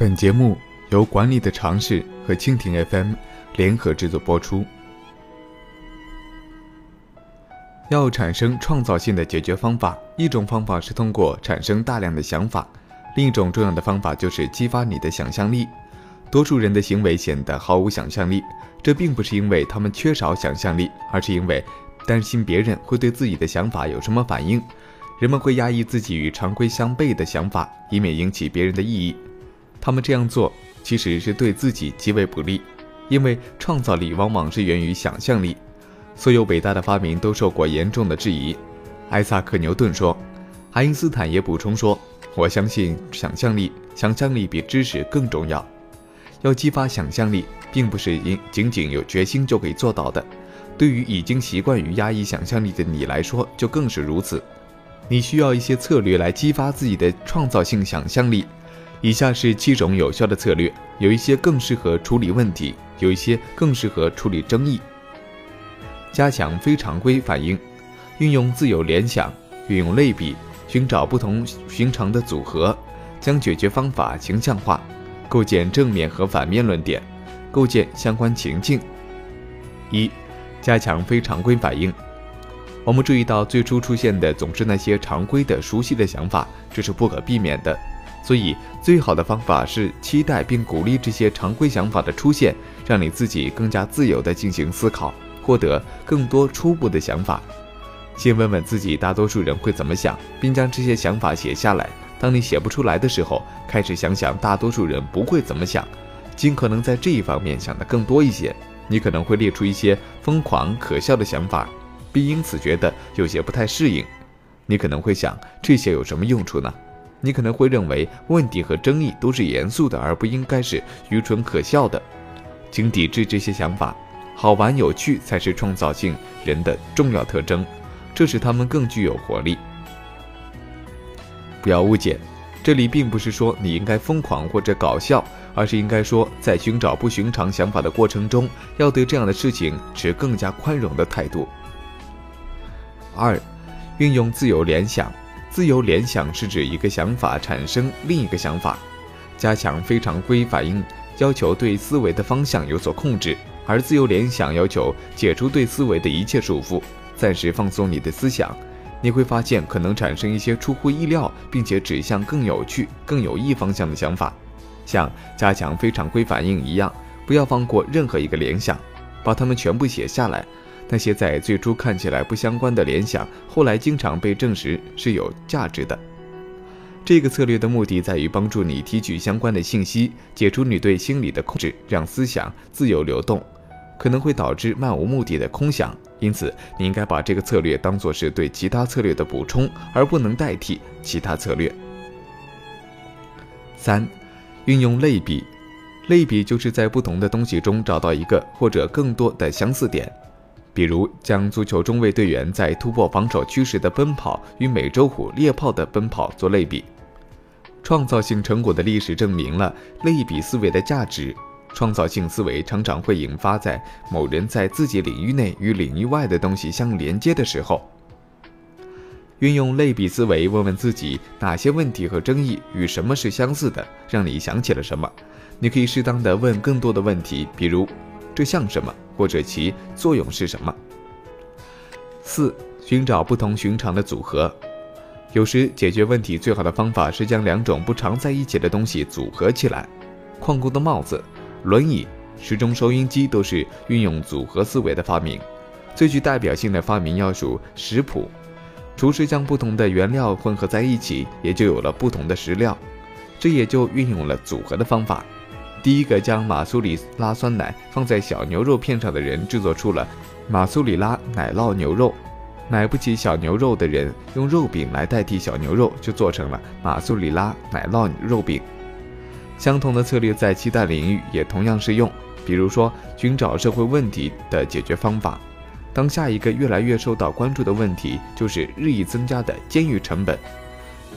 本节目由管理的尝试和蜻蜓 FM 联合制作播出。要产生创造性的解决方法，一种方法是通过产生大量的想法，另一种重要的方法就是激发你的想象力。多数人的行为显得毫无想象力，这并不是因为他们缺少想象力，而是因为担心别人会对自己的想法有什么反应。人们会压抑自己与常规相悖的想法，以免引起别人的异议。他们这样做其实是对自己极为不利，因为创造力往往是源于想象力。所有伟大的发明都受过严重的质疑。艾萨克·牛顿说，爱因斯坦也补充说：“我相信想象力，想象力比知识更重要。要激发想象力，并不是仅仅有决心就可以做到的。对于已经习惯于压抑想象力的你来说，就更是如此。你需要一些策略来激发自己的创造性想象力。”以下是七种有效的策略，有一些更适合处理问题，有一些更适合处理争议。加强非常规反应，运用自由联想，运用类比，寻找不同寻常的组合，将解决方法形象化，构建正面和反面论点，构建相关情境。一、加强非常规反应。我们注意到，最初出现的总是那些常规的、熟悉的想法，这是不可避免的。所以，最好的方法是期待并鼓励这些常规想法的出现，让你自己更加自由地进行思考，获得更多初步的想法。先问问自己，大多数人会怎么想，并将这些想法写下来。当你写不出来的时候，开始想想大多数人不会怎么想，尽可能在这一方面想得更多一些。你可能会列出一些疯狂可笑的想法，并因此觉得有些不太适应。你可能会想，这些有什么用处呢？你可能会认为问题和争议都是严肃的，而不应该是愚蠢可笑的。请抵制这些想法，好玩有趣才是创造性人的重要特征，这使他们更具有活力。不要误解，这里并不是说你应该疯狂或者搞笑，而是应该说，在寻找不寻常想法的过程中，要对这样的事情持更加宽容的态度。二，运用自由联想。自由联想是指一个想法产生另一个想法，加强非常规反应要求对思维的方向有所控制，而自由联想要求解除对思维的一切束缚，暂时放松你的思想。你会发现可能产生一些出乎意料并且指向更有趣、更有益方向的想法，像加强非常规反应一样，不要放过任何一个联想，把它们全部写下来。那些在最初看起来不相关的联想，后来经常被证实是有价值的。这个策略的目的在于帮助你提取相关的信息，解除你对心理的控制，让思想自由流动，可能会导致漫无目的的空想。因此，你应该把这个策略当作是对其他策略的补充，而不能代替其他策略。三、运用类比。类比就是在不同的东西中找到一个或者更多的相似点。比如，将足球中卫队员在突破防守区时的奔跑与美洲虎猎豹的奔跑做类比。创造性成果的历史证明了类比思维的价值。创造性思维常常会引发在某人在自己领域内与领域外的东西相连接的时候。运用类比思维，问问自己哪些问题和争议与什么是相似的，让你想起了什么。你可以适当的问更多的问题，比如。这像什么，或者其作用是什么？四、寻找不同寻常的组合。有时解决问题最好的方法是将两种不常在一起的东西组合起来。矿工的帽子、轮椅、时钟收音机都是运用组合思维的发明。最具代表性的发明要数食谱。厨师将不同的原料混合在一起，也就有了不同的食料。这也就运用了组合的方法。第一个将马苏里拉酸奶放在小牛肉片上的人制作出了马苏里拉奶酪牛肉，买不起小牛肉的人用肉饼来代替小牛肉，就做成了马苏里拉奶酪肉饼。相同的策略在其他领域也同样适用，比如说寻找社会问题的解决方法。当下一个越来越受到关注的问题就是日益增加的监狱成本。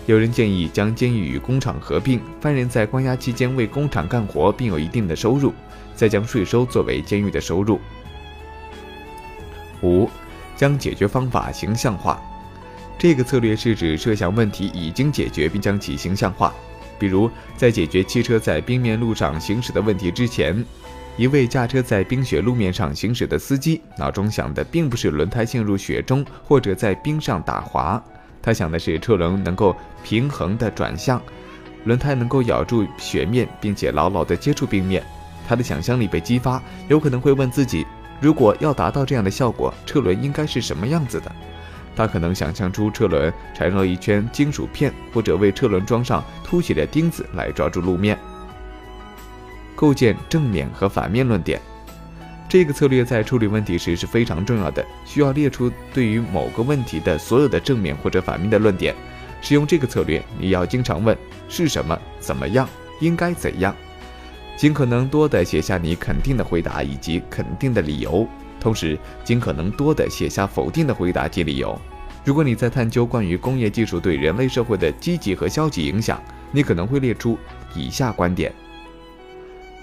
有人建议将监狱与工厂合并，犯人在关押期间为工厂干活，并有一定的收入，再将税收作为监狱的收入。五，将解决方法形象化。这个策略是指设想问题已经解决，并将其形象化。比如，在解决汽车在冰面路上行驶的问题之前，一位驾车在冰雪路面上行驶的司机脑中想的并不是轮胎陷入雪中或者在冰上打滑，他想的是车轮能够平衡的转向，轮胎能够咬住雪面并且牢牢地接触冰面。他的想象力被激发，有可能会问自己：如果要达到这样的效果，车轮应该是什么样子的？他可能想象出车轮缠绕一圈金属片，或者为车轮装上凸起的钉子来抓住路面。构建正面和反面论点，这个策略在处理问题时是非常重要的，需要列出对于某个问题的所有的正面或者反面的论点。使用这个策略，你要经常问是什么、怎么样、应该怎样。尽可能多的写下你肯定的回答以及肯定的理由，同时尽可能多的写下否定的回答及理由。如果你在探究关于工业技术对人类社会的积极和消极影响，你可能会列出以下观点：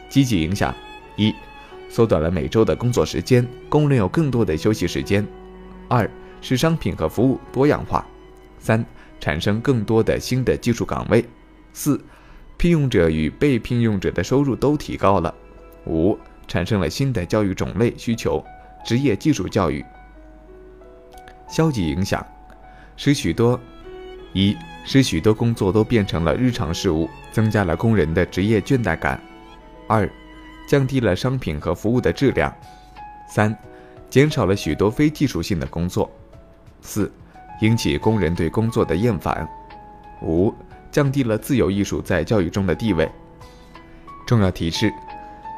积极影响一，缩短了每周的工作时间，工人有更多的休息时间；二，使商品和服务多样化；三，产生更多的新的技术岗位；四。聘用者与被聘用者的收入都提高了。五、产生了新的教育种类需求，职业技术教育。消极影响，使许多一使许多工作都变成了日常事务，增加了工人的职业倦怠感。二、降低了商品和服务的质量。三、减少了许多非技术性的工作。四、引起工人对工作的厌烦。五。降低了自由艺术在教育中的地位。重要提示：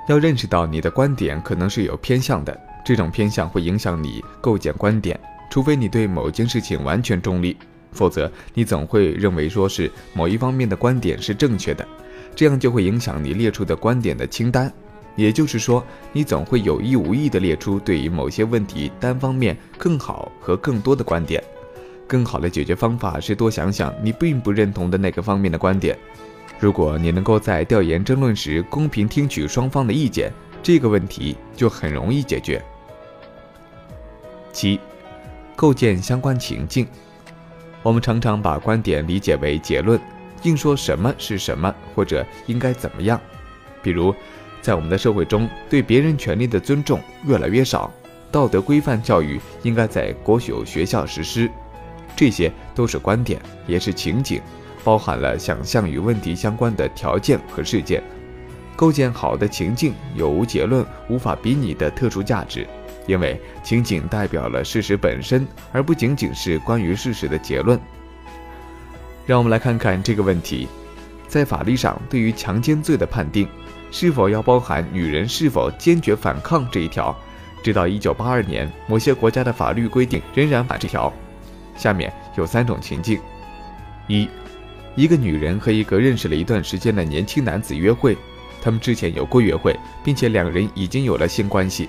要认识到你的观点可能是有偏向的，这种偏向会影响你构建观点。除非你对某件事情完全中立，否则你总会认为说是某一方面的观点是正确的，这样就会影响你列出的观点的清单。也就是说，你总会有意无意地列出对于某些问题单方面更好和更多的观点。更好的解决方法是多想想你并不认同的那个方面的观点。如果你能够在调研争论时公平听取双方的意见，这个问题就很容易解决。七，构建相关情境。我们常常把观点理解为结论，硬说什么是什么或者应该怎么样。比如，在我们的社会中，对别人权利的尊重越来越少，道德规范教育应该在国有学校实施。这些都是观点，也是情景，包含了想象与问题相关的条件和事件。构建好的情境有无结论无法比拟的特殊价值，因为情景代表了事实本身，而不仅仅是关于事实的结论。让我们来看看这个问题：在法律上，对于强奸罪的判定，是否要包含女人是否坚决反抗这一条？直到1982年，某些国家的法律规定仍然把这条。下面有三种情境：一，一个女人和一个认识了一段时间的年轻男子约会，他们之前有过约会，并且两人已经有了性关系。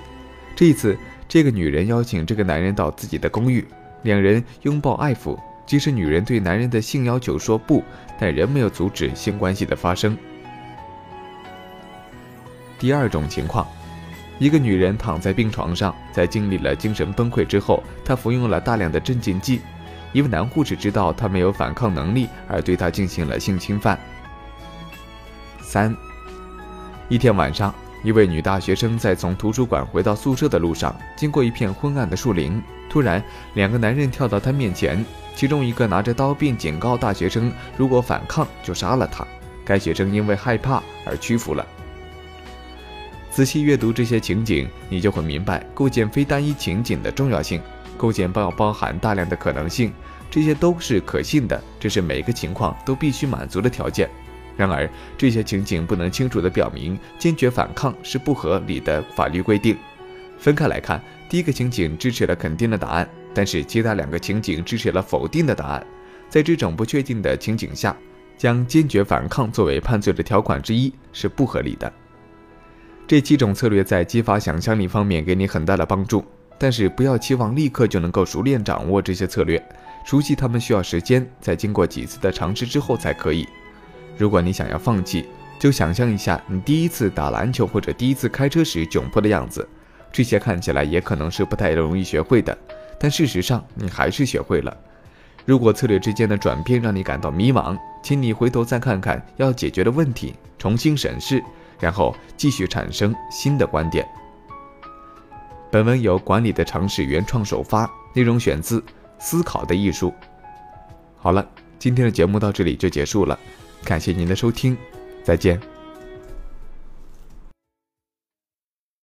这一次，这个女人邀请这个男人到自己的公寓，两人拥抱爱抚。即使女人对男人的性要求说不，但仍没有阻止性关系的发生。第二种情况。一个女人躺在病床上，在经历了精神崩溃之后，她服用了大量的镇静剂。一位男护士知道她没有反抗能力，而对她进行了性侵犯。三，一天晚上，一位女大学生在从图书馆回到宿舍的路上，经过一片昏暗的树林，突然，两个男人跳到她面前，其中一个拿着刀，并警告大学生，如果反抗就杀了她。该学生因为害怕而屈服了。仔细阅读这些情景，你就会明白构建非单一情景的重要性。构建包包含大量的可能性，这些都是可信的，这是每个情况都必须满足的条件。然而，这些情景不能清楚地表明坚决反抗是不合理的法律规定。分开来看，第一个情景支持了肯定的答案，但是其他两个情景支持了否定的答案。在这种不确定的情景下，将坚决反抗作为判罪的条款之一是不合理的。这七种策略在激发想象力方面给你很大的帮助，但是不要期望立刻就能够熟练掌握这些策略，熟悉它们需要时间，在经过几次的尝试之后才可以。如果你想要放弃，就想象一下你第一次打篮球或者第一次开车时窘迫的样子，这些看起来也可能是不太容易学会的，但事实上你还是学会了。如果策略之间的转变让你感到迷茫，请你回头再看看要解决的问题，重新审视，然后继续产生新的观点。本文由管理的尝试原创首发，内容选自《思考的艺术》。好了，今天的节目到这里就结束了，感谢您的收听，再见。